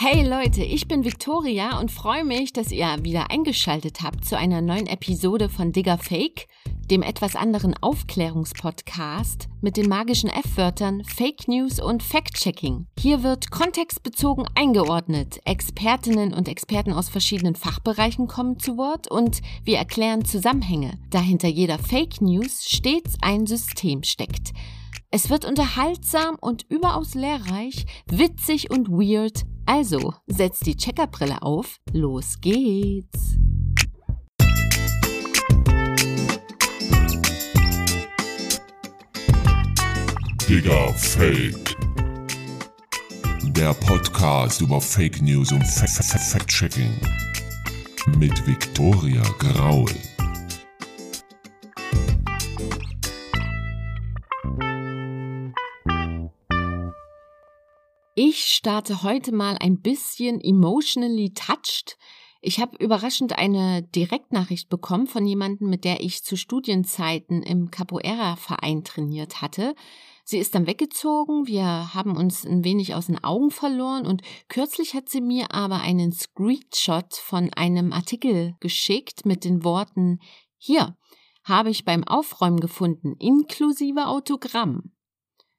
Hey Leute, ich bin Victoria und freue mich, dass ihr wieder eingeschaltet habt zu einer neuen Episode von Digger Fake, dem etwas anderen Aufklärungspodcast mit den magischen F-Wörtern Fake News und Fact-Checking. Hier wird kontextbezogen eingeordnet. Expertinnen und Experten aus verschiedenen Fachbereichen kommen zu Wort und wir erklären Zusammenhänge, da hinter jeder Fake News stets ein System steckt. Es wird unterhaltsam und überaus lehrreich, witzig und weird. Also, setzt die Checkerbrille auf, los geht's. Digga Fake. Der Podcast über Fake News und Fact-Checking. Mit Victoria Graul. Ich starte heute mal ein bisschen emotionally touched. Ich habe überraschend eine Direktnachricht bekommen von jemandem, mit der ich zu Studienzeiten im Capoeira-Verein trainiert hatte. Sie ist dann weggezogen, wir haben uns ein wenig aus den Augen verloren und kürzlich hat sie mir aber einen Screenshot von einem Artikel geschickt mit den Worten Hier habe ich beim Aufräumen gefunden, inklusive Autogramm.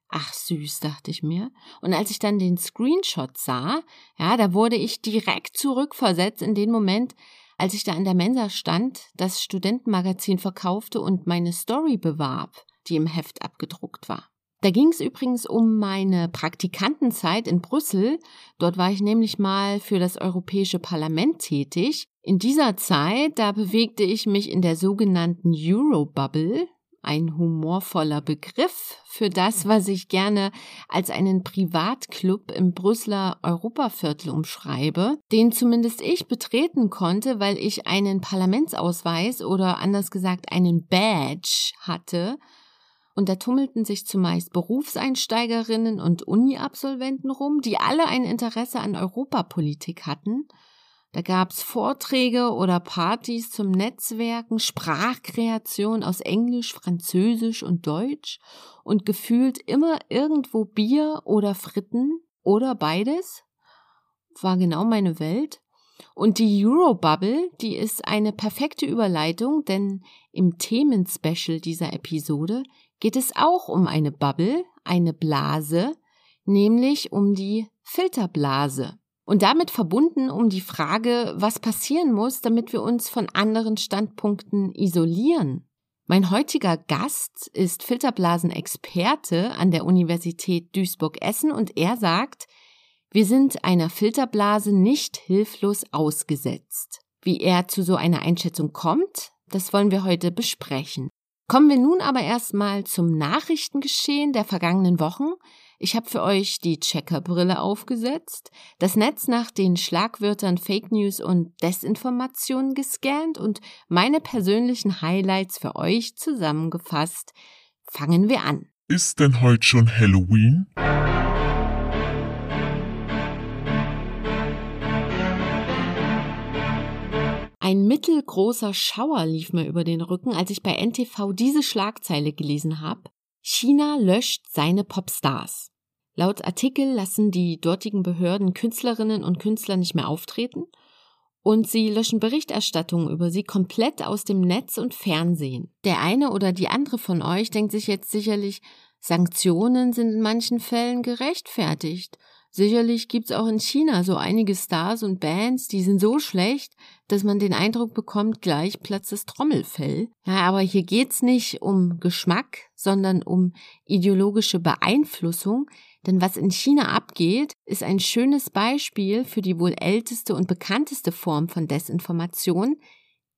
Ach süß, dachte ich mir. Und als ich dann den Screenshot sah, ja, da wurde ich direkt zurückversetzt in den Moment, als ich da in der Mensa stand, das Studentenmagazin verkaufte und meine Story bewarb, die im Heft abgedruckt war. Da ging es übrigens um meine Praktikantenzeit in Brüssel. Dort war ich nämlich mal für das Europäische Parlament tätig. In dieser Zeit, da bewegte ich mich in der sogenannten Eurobubble, ein humorvoller Begriff für das, was ich gerne als einen Privatclub im Brüsseler Europaviertel umschreibe, den zumindest ich betreten konnte, weil ich einen Parlamentsausweis oder anders gesagt einen Badge hatte. Und da tummelten sich zumeist Berufseinsteigerinnen und Uni-Absolventen rum, die alle ein Interesse an Europapolitik hatten – da gab's Vorträge oder Partys zum Netzwerken, Sprachkreation aus Englisch, Französisch und Deutsch und gefühlt immer irgendwo Bier oder Fritten oder beides. War genau meine Welt. Und die Eurobubble, die ist eine perfekte Überleitung, denn im Themenspecial dieser Episode geht es auch um eine Bubble, eine Blase, nämlich um die Filterblase. Und damit verbunden um die Frage, was passieren muss, damit wir uns von anderen Standpunkten isolieren. Mein heutiger Gast ist Filterblasenexperte an der Universität Duisburg-Essen und er sagt, wir sind einer Filterblase nicht hilflos ausgesetzt. Wie er zu so einer Einschätzung kommt, das wollen wir heute besprechen. Kommen wir nun aber erstmal zum Nachrichtengeschehen der vergangenen Wochen. Ich habe für euch die Checkerbrille aufgesetzt, das Netz nach den Schlagwörtern Fake News und Desinformation gescannt und meine persönlichen Highlights für euch zusammengefasst. Fangen wir an. Ist denn heute schon Halloween? Ein mittelgroßer Schauer lief mir über den Rücken, als ich bei NTV diese Schlagzeile gelesen habe. China löscht seine Popstars. Laut Artikel lassen die dortigen Behörden Künstlerinnen und Künstler nicht mehr auftreten und sie löschen Berichterstattungen über sie komplett aus dem Netz und Fernsehen. Der eine oder die andere von euch denkt sich jetzt sicherlich, Sanktionen sind in manchen Fällen gerechtfertigt. Sicherlich gibt's auch in China so einige Stars und Bands, die sind so schlecht, dass man den Eindruck bekommt, gleich platzt das Trommelfell. Ja, aber hier geht's nicht um Geschmack, sondern um ideologische Beeinflussung, denn was in China abgeht, ist ein schönes Beispiel für die wohl älteste und bekannteste Form von Desinformation,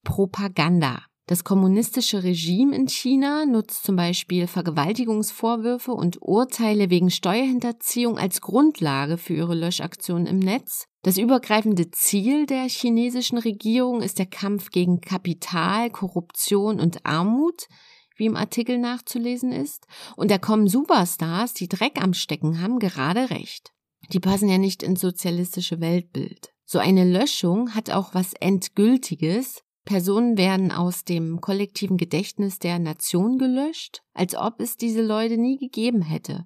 Propaganda. Das kommunistische Regime in China nutzt zum Beispiel Vergewaltigungsvorwürfe und Urteile wegen Steuerhinterziehung als Grundlage für ihre Löschaktionen im Netz. Das übergreifende Ziel der chinesischen Regierung ist der Kampf gegen Kapital, Korruption und Armut, wie im Artikel nachzulesen ist. Und da kommen Superstars, die Dreck am Stecken haben, gerade recht. Die passen ja nicht ins sozialistische Weltbild. So eine Löschung hat auch was Endgültiges, Personen werden aus dem kollektiven Gedächtnis der Nation gelöscht, als ob es diese Leute nie gegeben hätte.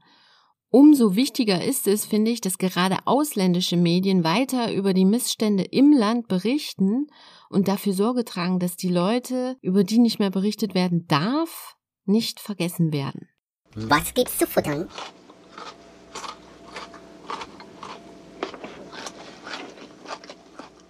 Umso wichtiger ist es, finde ich, dass gerade ausländische Medien weiter über die Missstände im Land berichten und dafür Sorge tragen, dass die Leute, über die nicht mehr berichtet werden darf, nicht vergessen werden. Was gibt's zu futtern?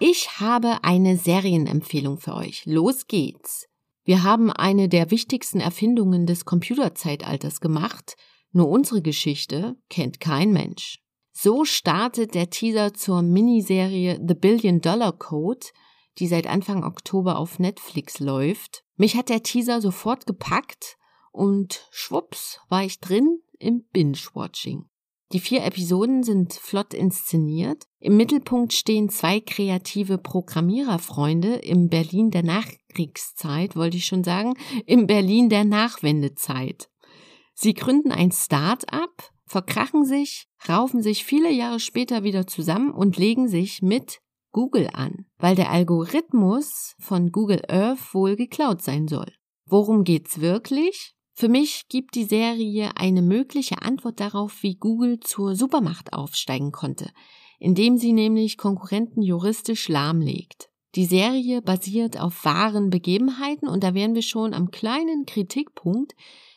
Ich habe eine Serienempfehlung für euch. Los geht's. Wir haben eine der wichtigsten Erfindungen des Computerzeitalters gemacht, nur unsere Geschichte kennt kein Mensch. So startet der Teaser zur Miniserie The Billion Dollar Code, die seit Anfang Oktober auf Netflix läuft. Mich hat der Teaser sofort gepackt und schwupps war ich drin im Binge-Watching. Die vier Episoden sind flott inszeniert. Im Mittelpunkt stehen zwei kreative Programmiererfreunde im Berlin der Nachkriegszeit, wollte ich schon sagen, im Berlin der Nachwendezeit. Sie gründen ein Start-up, verkrachen sich, raufen sich viele Jahre später wieder zusammen und legen sich mit Google an, weil der Algorithmus von Google Earth wohl geklaut sein soll. Worum geht's wirklich? Für mich gibt die Serie eine mögliche Antwort darauf, wie Google zur Supermacht aufsteigen konnte, indem sie nämlich Konkurrenten juristisch lahmlegt. Die Serie basiert auf wahren Begebenheiten und da wären wir schon am kleinen Kritikpunkt,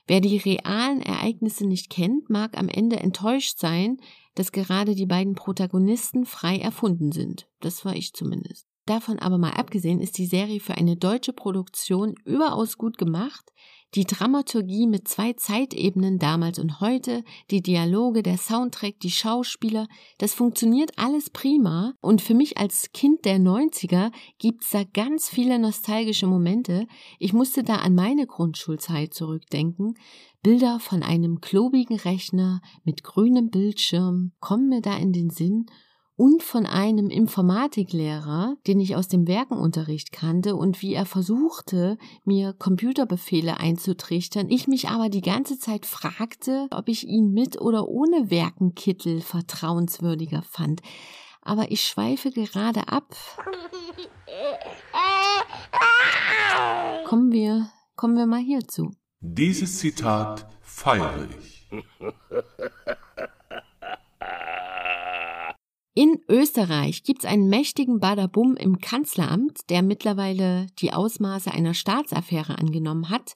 Wer die realen Ereignisse nicht kennt, mag am Ende enttäuscht sein, dass gerade die beiden Protagonisten frei erfunden sind. Das war ich zumindest. Davon aber mal abgesehen ist die Serie für eine deutsche Produktion überaus gut gemacht. Die Dramaturgie mit zwei Zeitebenen damals und heute, die Dialoge, der Soundtrack, die Schauspieler, das funktioniert alles prima und für mich als Kind der 90er gibt's da ganz viele nostalgische Momente. Ich musste da an meine Grundschulzeit zurückdenken. Bilder von einem klobigen Rechner mit grünem Bildschirm kommen mir da in den Sinn und von einem Informatiklehrer, den ich aus dem Werkenunterricht kannte und wie er versuchte, mir Computerbefehle einzutrichtern, ich mich aber die ganze Zeit fragte, ob ich ihn mit oder ohne Werkenkittel vertrauenswürdiger fand. Aber ich schweife gerade ab. Kommen wir, kommen wir mal hierzu. Dieses Zitat feiere ich. In Österreich gibt's einen mächtigen Badabum im Kanzleramt, der mittlerweile die Ausmaße einer Staatsaffäre angenommen hat.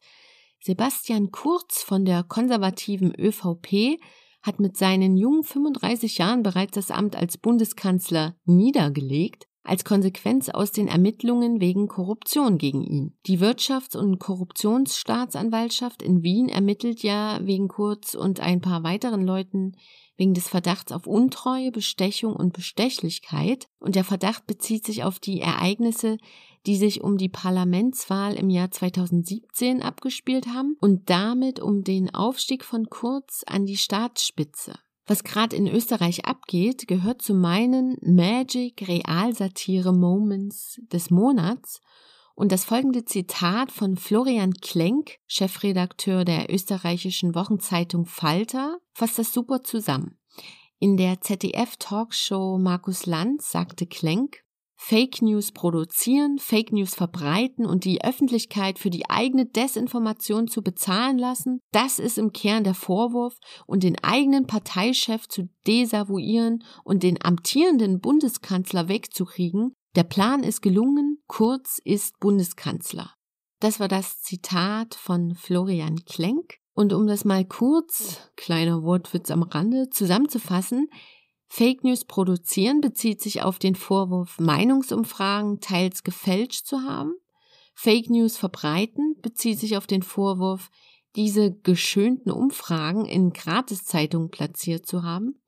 Sebastian Kurz von der konservativen ÖVP hat mit seinen jungen 35 Jahren bereits das Amt als Bundeskanzler niedergelegt, als Konsequenz aus den Ermittlungen wegen Korruption gegen ihn. Die Wirtschafts- und Korruptionsstaatsanwaltschaft in Wien ermittelt ja wegen Kurz und ein paar weiteren Leuten wegen des Verdachts auf Untreue, Bestechung und Bestechlichkeit. Und der Verdacht bezieht sich auf die Ereignisse, die sich um die Parlamentswahl im Jahr 2017 abgespielt haben und damit um den Aufstieg von Kurz an die Staatsspitze. Was gerade in Österreich abgeht, gehört zu meinen Magic Realsatire Moments des Monats und das folgende Zitat von Florian Klenk, Chefredakteur der österreichischen Wochenzeitung Falter, fasst das super zusammen. In der ZDF-Talkshow Markus Lanz sagte Klenk, Fake News produzieren, Fake News verbreiten und die Öffentlichkeit für die eigene Desinformation zu bezahlen lassen, das ist im Kern der Vorwurf und den eigenen Parteichef zu desavouieren und den amtierenden Bundeskanzler wegzukriegen, der Plan ist gelungen, Kurz ist Bundeskanzler. Das war das Zitat von Florian Klenk. Und um das mal kurz, kleiner Wortwitz am Rande, zusammenzufassen, Fake News produzieren bezieht sich auf den Vorwurf, Meinungsumfragen teils gefälscht zu haben. Fake News verbreiten bezieht sich auf den Vorwurf, diese geschönten Umfragen in Gratiszeitungen platziert zu haben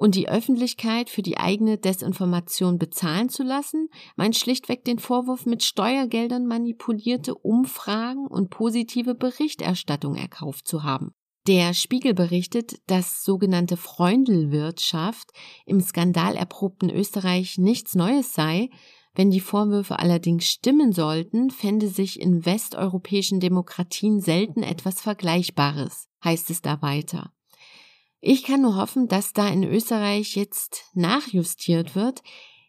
und die Öffentlichkeit für die eigene Desinformation bezahlen zu lassen, meint schlichtweg den Vorwurf, mit Steuergeldern manipulierte Umfragen und positive Berichterstattung erkauft zu haben. Der Spiegel berichtet, dass sogenannte Freundelwirtschaft im skandalerprobten Österreich nichts Neues sei, wenn die Vorwürfe allerdings stimmen sollten, fände sich in westeuropäischen Demokratien selten etwas Vergleichbares, heißt es da weiter. Ich kann nur hoffen, dass da in Österreich jetzt nachjustiert wird,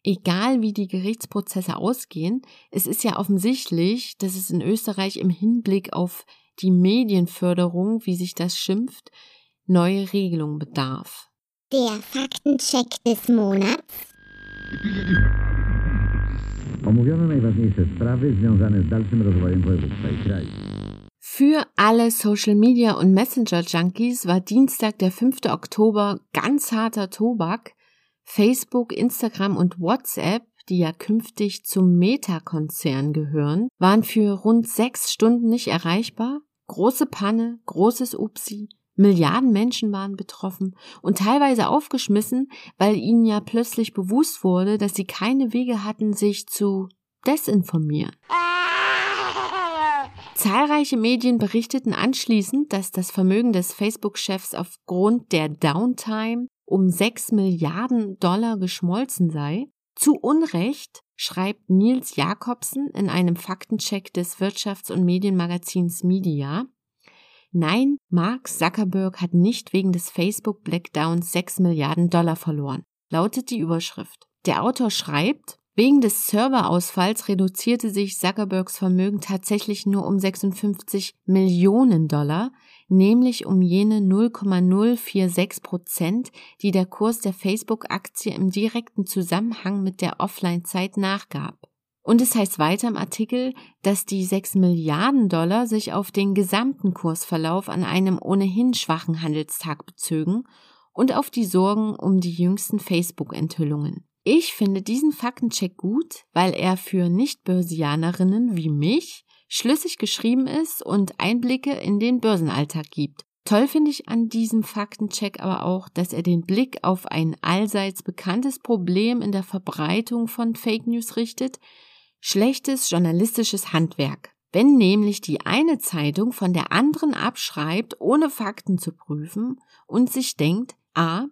egal wie die Gerichtsprozesse ausgehen. Es ist ja offensichtlich, dass es in Österreich im Hinblick auf die Medienförderung, wie sich das schimpft, neue Regelungen bedarf. Der Faktencheck des Monats. Omówiono najważniejsze sprawy związane z dalszym rozwojem województwa i kraju. Für alle Social Media und Messenger Junkies war Dienstag, der 5. Oktober ganz harter Tobak. Facebook, Instagram und WhatsApp, die ja künftig zum Meta-Konzern gehören, waren für rund sechs Stunden nicht erreichbar. Große Panne, großes Upsi, Milliarden Menschen waren betroffen und teilweise aufgeschmissen, weil ihnen ja plötzlich bewusst wurde, dass sie keine Wege hatten, sich zu desinformieren. Zahlreiche Medien berichteten anschließend, dass das Vermögen des Facebook-Chefs aufgrund der Downtime um 6 Milliarden Dollar geschmolzen sei. Zu Unrecht schreibt Nils Jakobsen in einem Faktencheck des Wirtschafts- und Medienmagazins Media. Nein, Mark Zuckerberg hat nicht wegen des Facebook Blackdowns 6 Milliarden Dollar verloren, lautet die Überschrift. Der Autor schreibt, wegen des Serverausfalls reduzierte sich Zuckerbergs Vermögen tatsächlich nur um 56 Millionen Dollar, nämlich um jene 0,046 Prozent, die der Kurs der Facebook-Aktie im direkten Zusammenhang mit der Offline-Zeit nachgab. Und es heißt weiter im Artikel, dass die 6 Milliarden Dollar sich auf den gesamten Kursverlauf an einem ohnehin schwachen Handelstag bezögen und auf die Sorgen um die jüngsten Facebook-Enthüllungen. Ich finde diesen Faktencheck gut, weil er für Nicht-Börsianerinnen wie mich schlüssig geschrieben ist und Einblicke in den Börsenalltag gibt. Toll finde ich an diesem Faktencheck aber auch, dass er den Blick auf ein allseits bekanntes Problem in der Verbreitung von Fake News richtet, schlechtes journalistisches Handwerk. Wenn nämlich die eine Zeitung von der anderen abschreibt, ohne Fakten zu prüfen und sich denkt, a,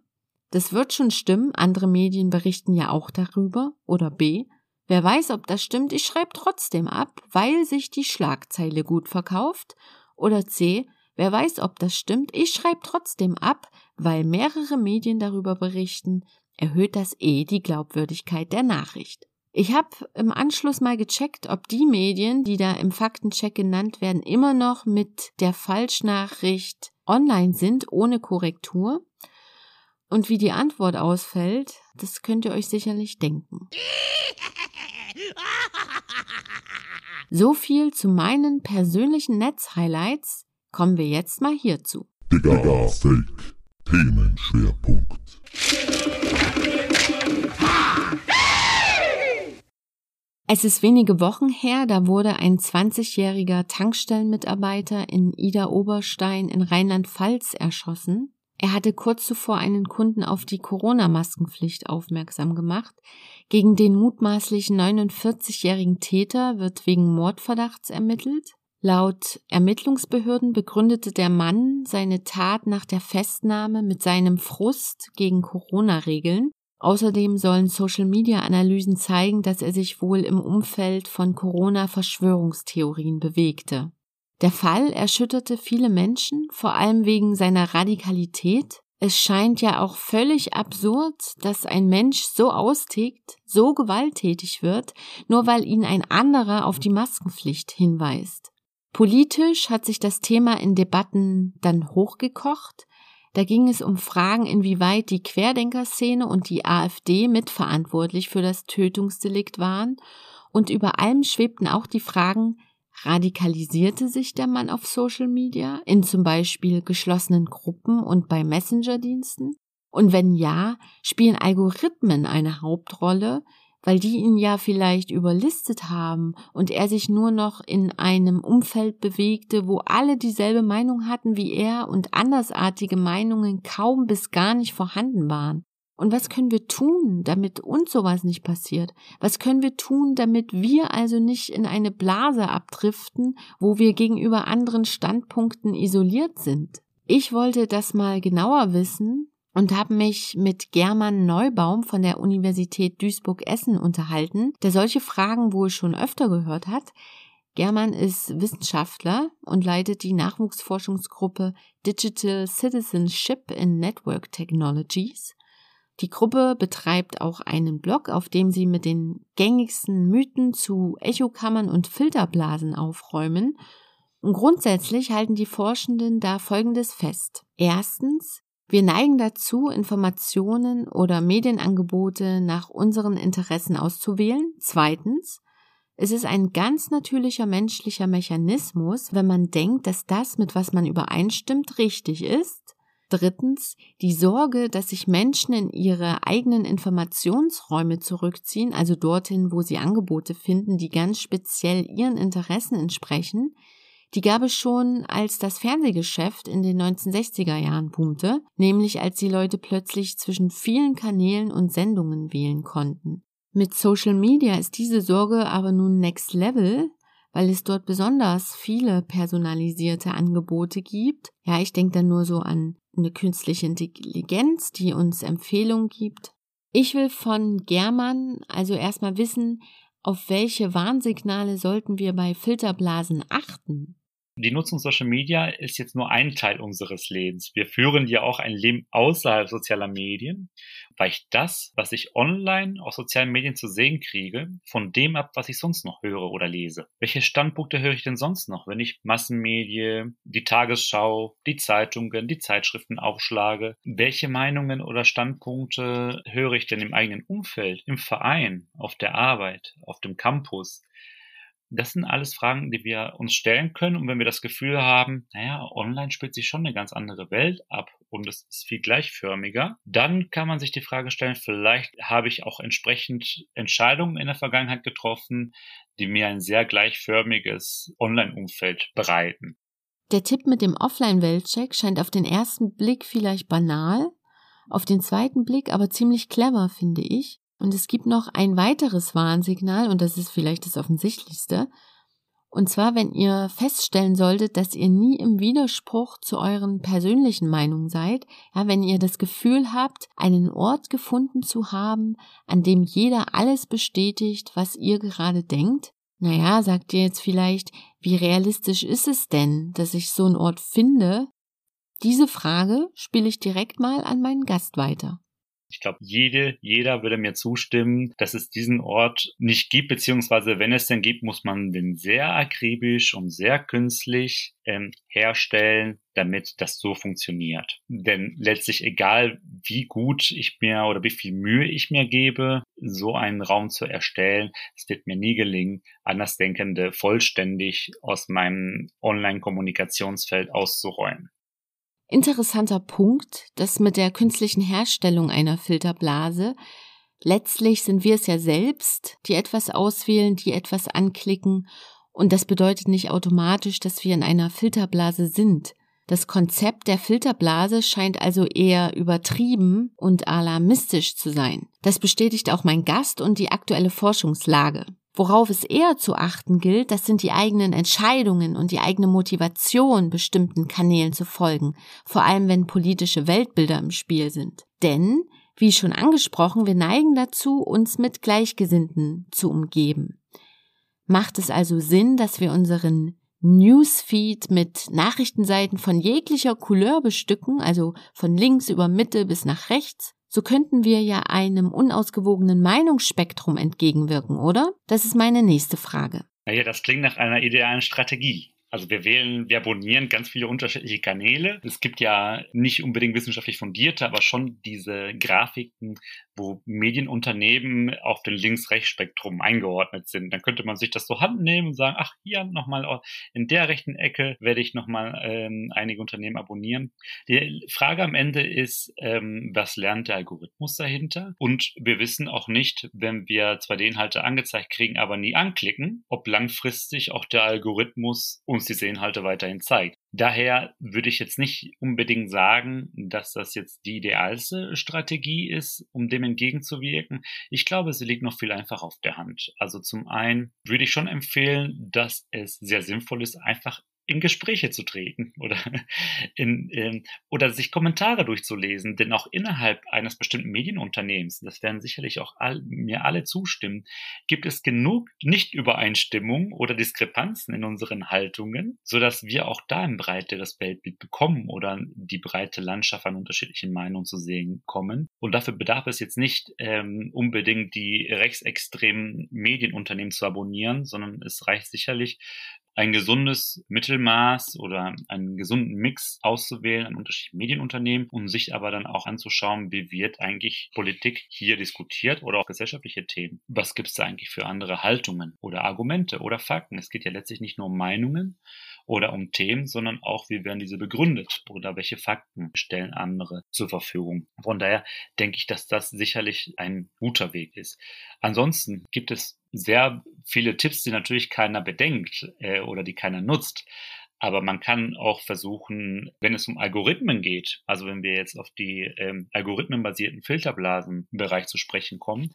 das wird schon stimmen, andere Medien berichten ja auch darüber, oder b, wer weiß, ob das stimmt, ich schreibe trotzdem ab, weil sich die Schlagzeile gut verkauft, oder c, wer weiß, ob das stimmt, ich schreibe trotzdem ab, weil mehrere Medien darüber berichten, erhöht das eh die Glaubwürdigkeit der Nachricht. Ich habe im Anschluss mal gecheckt, ob die Medien, die da im Faktencheck genannt werden, immer noch mit der Falschnachricht online sind, ohne Korrektur. Und wie die Antwort ausfällt, das könnt ihr euch sicherlich denken. So viel zu meinen persönlichen Netzhighlights. Kommen wir jetzt mal hierzu. Digga, Fake. Themenschwerpunkt. Es ist wenige Wochen her, da wurde ein 20-jähriger Tankstellenmitarbeiter in Ida Oberstein in Rheinland-Pfalz erschossen. Er hatte kurz zuvor einen Kunden auf die Corona-Maskenpflicht aufmerksam gemacht. Gegen den mutmaßlichen 49-jährigen Täter wird wegen Mordverdachts ermittelt. Laut Ermittlungsbehörden begründete der Mann seine Tat nach der Festnahme mit seinem Frust gegen Corona-Regeln Außerdem sollen Social-Media-Analysen zeigen, dass er sich wohl im Umfeld von Corona-Verschwörungstheorien bewegte. Der Fall erschütterte viele Menschen, vor allem wegen seiner Radikalität. Es scheint ja auch völlig absurd, dass ein Mensch so austickt, so gewalttätig wird, nur weil ihn ein anderer auf die Maskenpflicht hinweist. Politisch hat sich das Thema in Debatten dann hochgekocht. Da ging es um Fragen, inwieweit die Querdenkerszene und die AfD mitverantwortlich für das Tötungsdelikt waren. Und über allem schwebten auch die Fragen, radikalisierte sich der Mann auf Social Media, in zum Beispiel geschlossenen Gruppen und bei Messenger-Diensten? Und wenn ja, spielen Algorithmen eine Hauptrolle, weil die ihn ja vielleicht überlistet haben und er sich nur noch in einem Umfeld bewegte, wo alle dieselbe Meinung hatten wie er und andersartige Meinungen kaum bis gar nicht vorhanden waren. Und was können wir tun, damit uns sowas nicht passiert? Was können wir tun, damit wir also nicht in eine Blase abdriften, wo wir gegenüber anderen Standpunkten isoliert sind? Ich wollte das mal genauer wissen und habe mich mit German Neubaum von der Universität Duisburg-Essen unterhalten, der solche Fragen wohl schon öfter gehört hat. German ist Wissenschaftler und leitet die Nachwuchsforschungsgruppe Digital Citizenship in Network Technologies. Die Gruppe betreibt auch einen Blog, auf dem sie mit den gängigsten Mythen zu Echokammern und Filterblasen aufräumen Und grundsätzlich halten die Forschenden da Folgendes fest. Erstens, wir neigen dazu, Informationen oder Medienangebote nach unseren Interessen auszuwählen. Zweitens, es ist ein ganz natürlicher menschlicher Mechanismus, wenn man denkt, dass das, mit was man übereinstimmt, richtig ist. Drittens, die Sorge, dass sich Menschen in ihre eigenen Informationsräume zurückziehen, also dorthin, wo sie Angebote finden, die ganz speziell ihren Interessen entsprechen, die gab es schon, als das Fernsehgeschäft in den 1960er Jahren boomte, nämlich als die Leute plötzlich zwischen vielen Kanälen und Sendungen wählen konnten. Mit Social Media ist diese Sorge aber nun next level, weil es dort besonders viele personalisierte Angebote gibt. Ja, ich denke dann nur so an eine künstliche Intelligenz, die uns Empfehlungen gibt. Ich will von German also erstmal wissen, auf welche Warnsignale sollten wir bei Filterblasen achten? Die Nutzung Social Media ist jetzt nur ein Teil unseres Lebens. Wir führen ja auch ein Leben außerhalb sozialer Medien. Weicht das, was ich online auf sozialen Medien zu sehen kriege, von dem ab, was ich sonst noch höre oder lese? Welche Standpunkte höre ich denn sonst noch, wenn ich Massenmedien, die Tagesschau, die Zeitungen, die Zeitschriften aufschlage? Welche Meinungen oder Standpunkte höre ich denn im eigenen Umfeld, im Verein, auf der Arbeit, auf dem Campus? Das sind alles Fragen, die wir uns stellen können. Und wenn wir das Gefühl haben, naja, online spielt sich schon eine ganz andere Welt ab und es ist viel gleichförmiger, dann kann man sich die Frage stellen, vielleicht habe ich auch entsprechend Entscheidungen in der Vergangenheit getroffen, die mir ein sehr gleichförmiges Online-Umfeld bereiten. Der Tipp mit dem Offline-Weltcheck scheint auf den ersten Blick vielleicht banal, auf den zweiten Blick aber ziemlich clever, finde ich. Und es gibt noch ein weiteres Warnsignal, und das ist vielleicht das offensichtlichste. Und zwar, wenn ihr feststellen solltet, dass ihr nie im Widerspruch zu euren persönlichen Meinungen seid, ja, wenn ihr das Gefühl habt, einen Ort gefunden zu haben, an dem jeder alles bestätigt, was ihr gerade denkt, naja, sagt ihr jetzt vielleicht, wie realistisch ist es denn, dass ich so einen Ort finde? Diese Frage spiele ich direkt mal an meinen Gast weiter. Ich glaube, jede, jeder würde mir zustimmen, dass es diesen Ort nicht gibt, beziehungsweise wenn es denn gibt, muss man den sehr akribisch und sehr künstlich ähm, herstellen, damit das so funktioniert. Denn letztlich egal, wie gut ich mir oder wie viel Mühe ich mir gebe, so einen Raum zu erstellen, es wird mir nie gelingen, Andersdenkende vollständig aus meinem Online-Kommunikationsfeld auszuräumen. Interessanter Punkt, das mit der künstlichen Herstellung einer Filterblase. Letztlich sind wir es ja selbst, die etwas auswählen, die etwas anklicken, und das bedeutet nicht automatisch, dass wir in einer Filterblase sind. Das Konzept der Filterblase scheint also eher übertrieben und alarmistisch zu sein. Das bestätigt auch mein Gast und die aktuelle Forschungslage. Worauf es eher zu achten gilt, das sind die eigenen Entscheidungen und die eigene Motivation, bestimmten Kanälen zu folgen, vor allem wenn politische Weltbilder im Spiel sind. Denn, wie schon angesprochen, wir neigen dazu, uns mit Gleichgesinnten zu umgeben. Macht es also Sinn, dass wir unseren Newsfeed mit Nachrichtenseiten von jeglicher Couleur bestücken, also von links über Mitte bis nach rechts? So könnten wir ja einem unausgewogenen Meinungsspektrum entgegenwirken, oder? Das ist meine nächste Frage. Naja, das klingt nach einer idealen Strategie. Also wir wählen, wir abonnieren ganz viele unterschiedliche Kanäle. Es gibt ja nicht unbedingt wissenschaftlich fundierte, aber schon diese Grafiken, wo Medienunternehmen auf den Links-Rechts-Spektrum eingeordnet sind. Dann könnte man sich das so handnehmen und sagen, ach, hier nochmal in der rechten Ecke werde ich nochmal ähm, einige Unternehmen abonnieren. Die Frage am Ende ist, ähm, was lernt der Algorithmus dahinter? Und wir wissen auch nicht, wenn wir zwar die Inhalte angezeigt kriegen, aber nie anklicken, ob langfristig auch der Algorithmus uns diese Inhalte weiterhin zeigt. Daher würde ich jetzt nicht unbedingt sagen, dass das jetzt die idealste Strategie ist, um dem entgegenzuwirken. Ich glaube, es liegt noch viel einfach auf der Hand. Also zum einen würde ich schon empfehlen, dass es sehr sinnvoll ist, einfach in Gespräche zu treten oder in, in, oder sich Kommentare durchzulesen, denn auch innerhalb eines bestimmten Medienunternehmens, das werden sicherlich auch all, mir alle zustimmen, gibt es genug Nichtübereinstimmung oder Diskrepanzen in unseren Haltungen, so dass wir auch da ein breiteres Weltbild bekommen oder die breite Landschaft an unterschiedlichen Meinungen zu sehen kommen. Und dafür bedarf es jetzt nicht ähm, unbedingt die rechtsextremen Medienunternehmen zu abonnieren, sondern es reicht sicherlich ein gesundes Mittelmaß oder einen gesunden Mix auszuwählen an unterschiedlichen Medienunternehmen, um sich aber dann auch anzuschauen, wie wird eigentlich Politik hier diskutiert oder auch gesellschaftliche Themen. Was gibt es da eigentlich für andere Haltungen oder Argumente oder Fakten? Es geht ja letztlich nicht nur um Meinungen oder um Themen, sondern auch, wie werden diese begründet oder welche Fakten stellen andere zur Verfügung. Von daher denke ich, dass das sicherlich ein guter Weg ist. Ansonsten gibt es sehr viele Tipps, die natürlich keiner bedenkt äh, oder die keiner nutzt. Aber man kann auch versuchen, wenn es um Algorithmen geht, also wenn wir jetzt auf die ähm, algorithmenbasierten Filterblasenbereich zu sprechen kommen,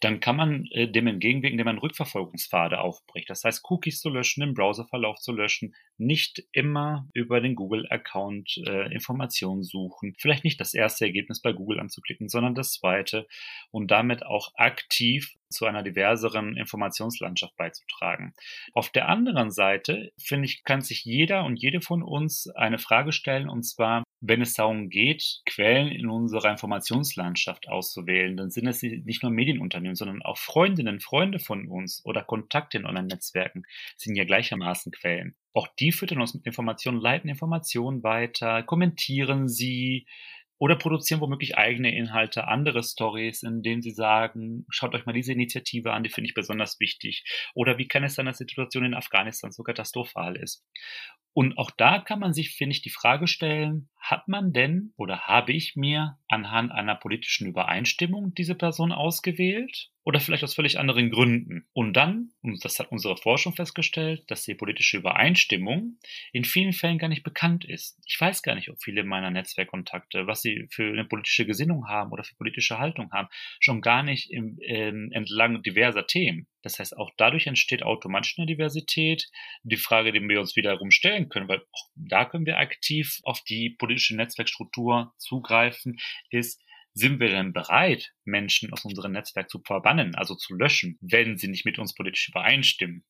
dann kann man äh, dem entgegenwirken, indem man Rückverfolgungspfade aufbricht. Das heißt, Cookies zu löschen, den Browserverlauf zu löschen, nicht immer über den Google-Account äh, Informationen suchen, vielleicht nicht das erste Ergebnis bei Google anzuklicken, sondern das zweite und damit auch aktiv zu einer diverseren Informationslandschaft beizutragen. Auf der anderen Seite, finde ich, kann sich jeder und jede von uns eine Frage stellen, und zwar, wenn es darum geht, Quellen in unserer Informationslandschaft auszuwählen, dann sind es nicht nur Medienunternehmen, sondern auch Freundinnen, Freunde von uns oder Kontakte in Online-Netzwerken sind ja gleichermaßen Quellen. Auch die füttern uns mit Informationen, leiten Informationen weiter, kommentieren sie, oder produzieren womöglich eigene Inhalte, andere Stories, in denen sie sagen, schaut euch mal diese Initiative an, die finde ich besonders wichtig. Oder wie kann es sein, dass die Situation in Afghanistan so katastrophal ist? Und auch da kann man sich, finde ich, die Frage stellen, hat man denn oder habe ich mir anhand einer politischen Übereinstimmung diese Person ausgewählt? Oder vielleicht aus völlig anderen Gründen. Und dann, und das hat unsere Forschung festgestellt, dass die politische Übereinstimmung in vielen Fällen gar nicht bekannt ist. Ich weiß gar nicht, ob viele meiner Netzwerkkontakte, was sie für eine politische Gesinnung haben oder für politische Haltung haben, schon gar nicht im, äh, entlang diverser Themen. Das heißt, auch dadurch entsteht automatisch eine Diversität. Die Frage, die wir uns wiederum stellen können, weil auch da können wir aktiv auf die politische Netzwerkstruktur zugreifen, ist, sind wir denn bereit, Menschen aus unserem Netzwerk zu verbannen, also zu löschen, wenn sie nicht mit uns politisch übereinstimmen?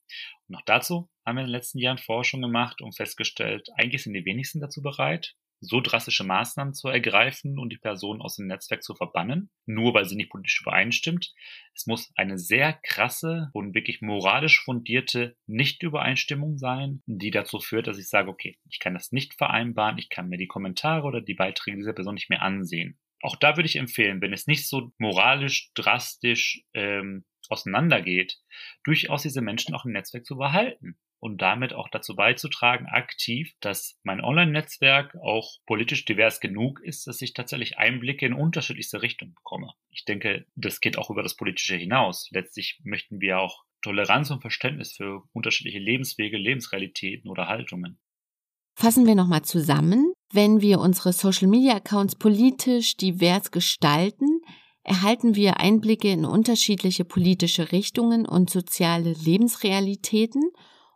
Und auch dazu haben wir in den letzten Jahren Forschung gemacht und festgestellt, eigentlich sind die wenigsten dazu bereit so drastische Maßnahmen zu ergreifen und die Person aus dem Netzwerk zu verbannen, nur weil sie nicht politisch übereinstimmt. Es muss eine sehr krasse und wirklich moralisch fundierte Nichtübereinstimmung sein, die dazu führt, dass ich sage, okay, ich kann das nicht vereinbaren, ich kann mir die Kommentare oder die Beiträge dieser Person nicht mehr ansehen. Auch da würde ich empfehlen, wenn es nicht so moralisch drastisch ähm, auseinandergeht, durchaus diese Menschen auch im Netzwerk zu behalten und damit auch dazu beizutragen, aktiv, dass mein Online-Netzwerk auch politisch divers genug ist, dass ich tatsächlich Einblicke in unterschiedlichste Richtungen bekomme. Ich denke, das geht auch über das Politische hinaus. Letztlich möchten wir auch Toleranz und Verständnis für unterschiedliche Lebenswege, Lebensrealitäten oder Haltungen. Fassen wir nochmal zusammen. Wenn wir unsere Social-Media-Accounts politisch divers gestalten, erhalten wir Einblicke in unterschiedliche politische Richtungen und soziale Lebensrealitäten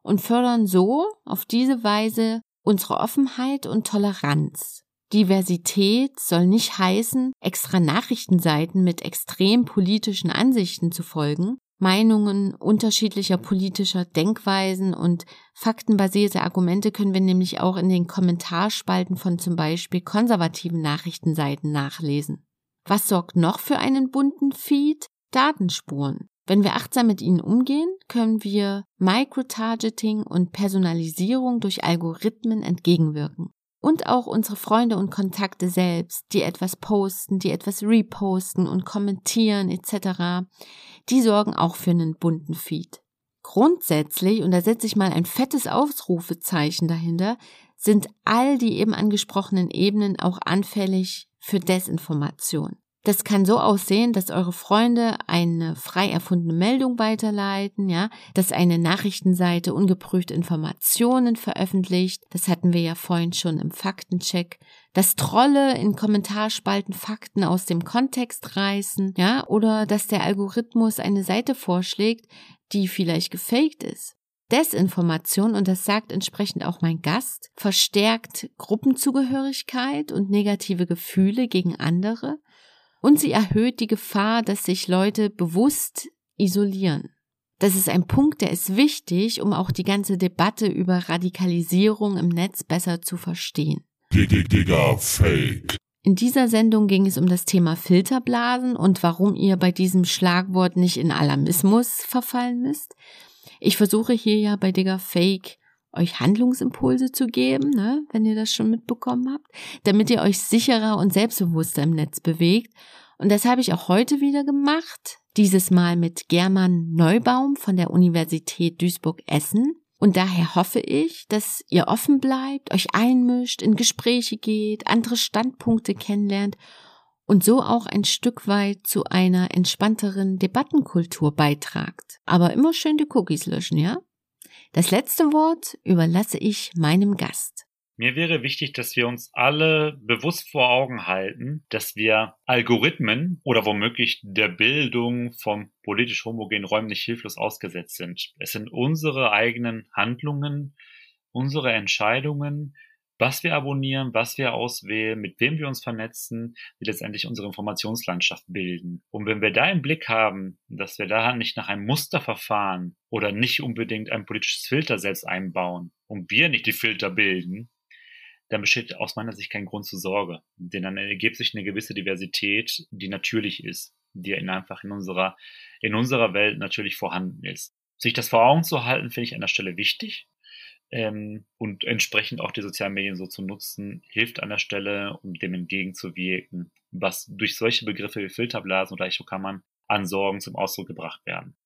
und fördern so auf diese Weise unsere Offenheit und Toleranz. Diversität soll nicht heißen, extra Nachrichtenseiten mit extrem politischen Ansichten zu folgen. Meinungen unterschiedlicher politischer Denkweisen und faktenbasierte Argumente können wir nämlich auch in den Kommentarspalten von zum Beispiel konservativen Nachrichtenseiten nachlesen. Was sorgt noch für einen bunten Feed? Datenspuren. Wenn wir achtsam mit ihnen umgehen, können wir Microtargeting und Personalisierung durch Algorithmen entgegenwirken. Und auch unsere Freunde und Kontakte selbst, die etwas posten, die etwas reposten und kommentieren etc., die sorgen auch für einen bunten Feed. Grundsätzlich, und da setze ich mal ein fettes Ausrufezeichen dahinter, sind all die eben angesprochenen Ebenen auch anfällig für Desinformation. Das kann so aussehen, dass eure Freunde eine frei erfundene Meldung weiterleiten, ja, dass eine Nachrichtenseite ungeprüfte Informationen veröffentlicht. Das hatten wir ja vorhin schon im Faktencheck. Dass Trolle in Kommentarspalten Fakten aus dem Kontext reißen, ja, oder dass der Algorithmus eine Seite vorschlägt, die vielleicht gefaked ist. Desinformation, und das sagt entsprechend auch mein Gast, verstärkt Gruppenzugehörigkeit und negative Gefühle gegen andere und sie erhöht die Gefahr, dass sich Leute bewusst isolieren. Das ist ein Punkt, der ist wichtig, um auch die ganze Debatte über Radikalisierung im Netz besser zu verstehen. Digga, Fake. In dieser Sendung ging es um das Thema Filterblasen und warum ihr bei diesem Schlagwort nicht in Alarmismus verfallen müsst. Ich versuche hier ja bei Digger Fake euch Handlungsimpulse zu geben, ne, wenn ihr das schon mitbekommen habt, damit ihr euch sicherer und selbstbewusster im Netz bewegt. Und das habe ich auch heute wieder gemacht, dieses Mal mit German Neubaum von der Universität Duisburg-Essen. Und daher hoffe ich, dass ihr offen bleibt, euch einmischt, in Gespräche geht, andere Standpunkte kennenlernt und so auch ein Stück weit zu einer entspannteren Debattenkultur beitragt. Aber immer schön die Cookies löschen, ja? Das letzte Wort überlasse ich meinem Gast. Mir wäre wichtig, dass wir uns alle bewusst vor Augen halten, dass wir Algorithmen oder womöglich der Bildung von politisch homogenen Räumen nicht hilflos ausgesetzt sind. Es sind unsere eigenen Handlungen, unsere Entscheidungen, was wir abonnieren, was wir auswählen, mit wem wir uns vernetzen, die letztendlich unsere Informationslandschaft bilden. Und wenn wir da im Blick haben, dass wir da nicht nach einem Muster verfahren oder nicht unbedingt ein politisches Filter selbst einbauen und wir nicht die Filter bilden, dann besteht aus meiner Sicht kein Grund zur Sorge. Denn dann ergibt sich eine gewisse Diversität, die natürlich ist, die einfach in unserer, in unserer Welt natürlich vorhanden ist. Sich das vor Augen zu halten, finde ich an der Stelle wichtig ähm, und entsprechend auch die sozialen Medien so zu nutzen, hilft an der Stelle, um dem entgegenzuwirken, was durch solche Begriffe wie Filterblasen oder Echokammern an Sorgen zum Ausdruck gebracht werden.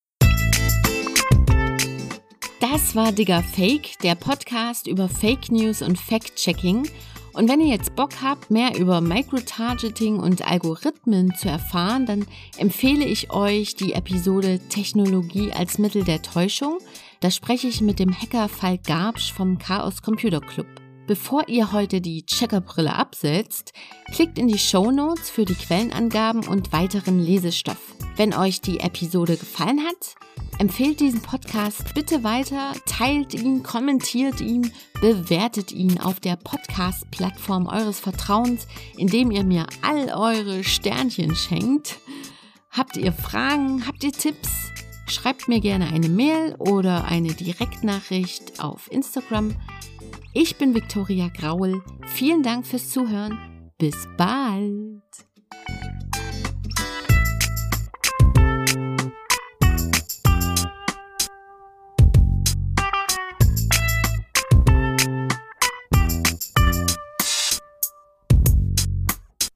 Das war Digger Fake, der Podcast über Fake News und Fact-Checking. Und wenn ihr jetzt Bock habt, mehr über Microtargeting und Algorithmen zu erfahren, dann empfehle ich euch die Episode Technologie als Mittel der Täuschung. Da spreche ich mit dem Hacker Falk Garbsch vom Chaos Computer Club. Bevor ihr heute die Checkerbrille absetzt, klickt in die Show Notes für die Quellenangaben und weiteren Lesestoff. Wenn euch die Episode gefallen hat, empfehlt diesen Podcast bitte weiter, teilt ihn, kommentiert ihn, bewertet ihn auf der Podcast-Plattform eures Vertrauens, indem ihr mir all eure Sternchen schenkt. Habt ihr Fragen? Habt ihr Tipps? Schreibt mir gerne eine Mail oder eine Direktnachricht auf Instagram. Ich bin Viktoria Graul. Vielen Dank fürs Zuhören. Bis bald.